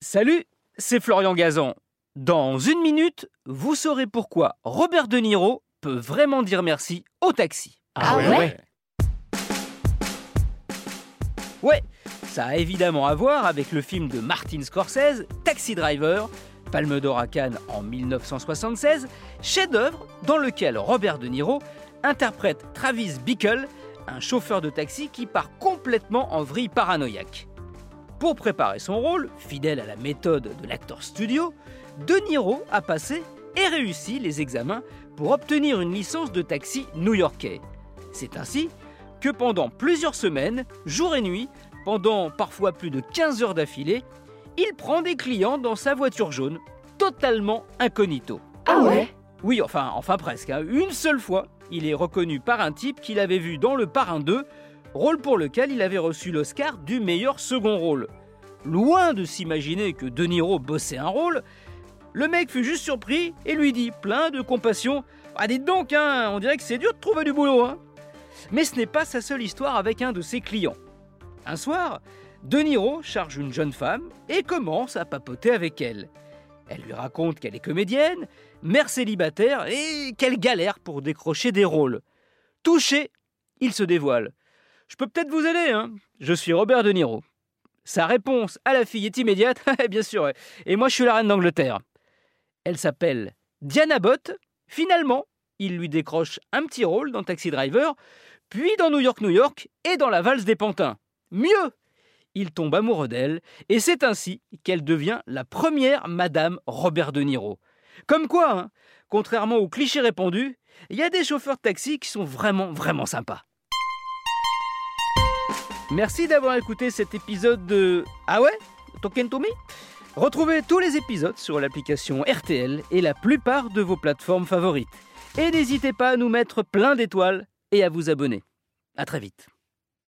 Salut, c'est Florian Gazan. Dans une minute, vous saurez pourquoi Robert De Niro peut vraiment dire merci au taxi. Ah ouais Ouais, ça a évidemment à voir avec le film de Martin Scorsese, Taxi Driver, Palme d'Or à Cannes en 1976, chef-d'œuvre dans lequel Robert De Niro interprète Travis Bickle, un chauffeur de taxi qui part complètement en vrille paranoïaque. Pour préparer son rôle, fidèle à la méthode de l'acteur studio, De Niro a passé et réussi les examens pour obtenir une licence de taxi new-yorkais. C'est ainsi que pendant plusieurs semaines, jour et nuit, pendant parfois plus de 15 heures d'affilée, il prend des clients dans sa voiture jaune, totalement incognito. Ah ouais? Oui, enfin, enfin presque. hein. Une seule fois, il est reconnu par un type qu'il avait vu dans Le Parrain 2, rôle pour lequel il avait reçu l'Oscar du meilleur second rôle. Loin de s'imaginer que De Niro bossait un rôle, le mec fut juste surpris et lui dit, plein de compassion Ah, dites donc, hein, on dirait que c'est dur de trouver du boulot, hein. Mais ce n'est pas sa seule histoire avec un de ses clients. Un soir, De Niro charge une jeune femme et commence à papoter avec elle. Elle lui raconte qu'elle est comédienne, mère célibataire et qu'elle galère pour décrocher des rôles. Touché, il se dévoile. Je peux peut-être vous aider, hein Je suis Robert De Niro. Sa réponse à la fille est immédiate, bien sûr, et moi je suis la reine d'Angleterre. Elle s'appelle Diana Bott. Finalement, il lui décroche un petit rôle dans Taxi Driver, puis dans New York, New York et dans La valse des pantins. Mieux, il tombe amoureux d'elle, et c'est ainsi qu'elle devient la première Madame Robert De Niro. Comme quoi, hein, contrairement aux clichés répandus, il y a des chauffeurs de taxi qui sont vraiment, vraiment sympas. Merci d'avoir écouté cet épisode de Ah ouais? Talking to me? Retrouvez tous les épisodes sur l'application RTL et la plupart de vos plateformes favorites. Et n'hésitez pas à nous mettre plein d'étoiles et à vous abonner. À très vite.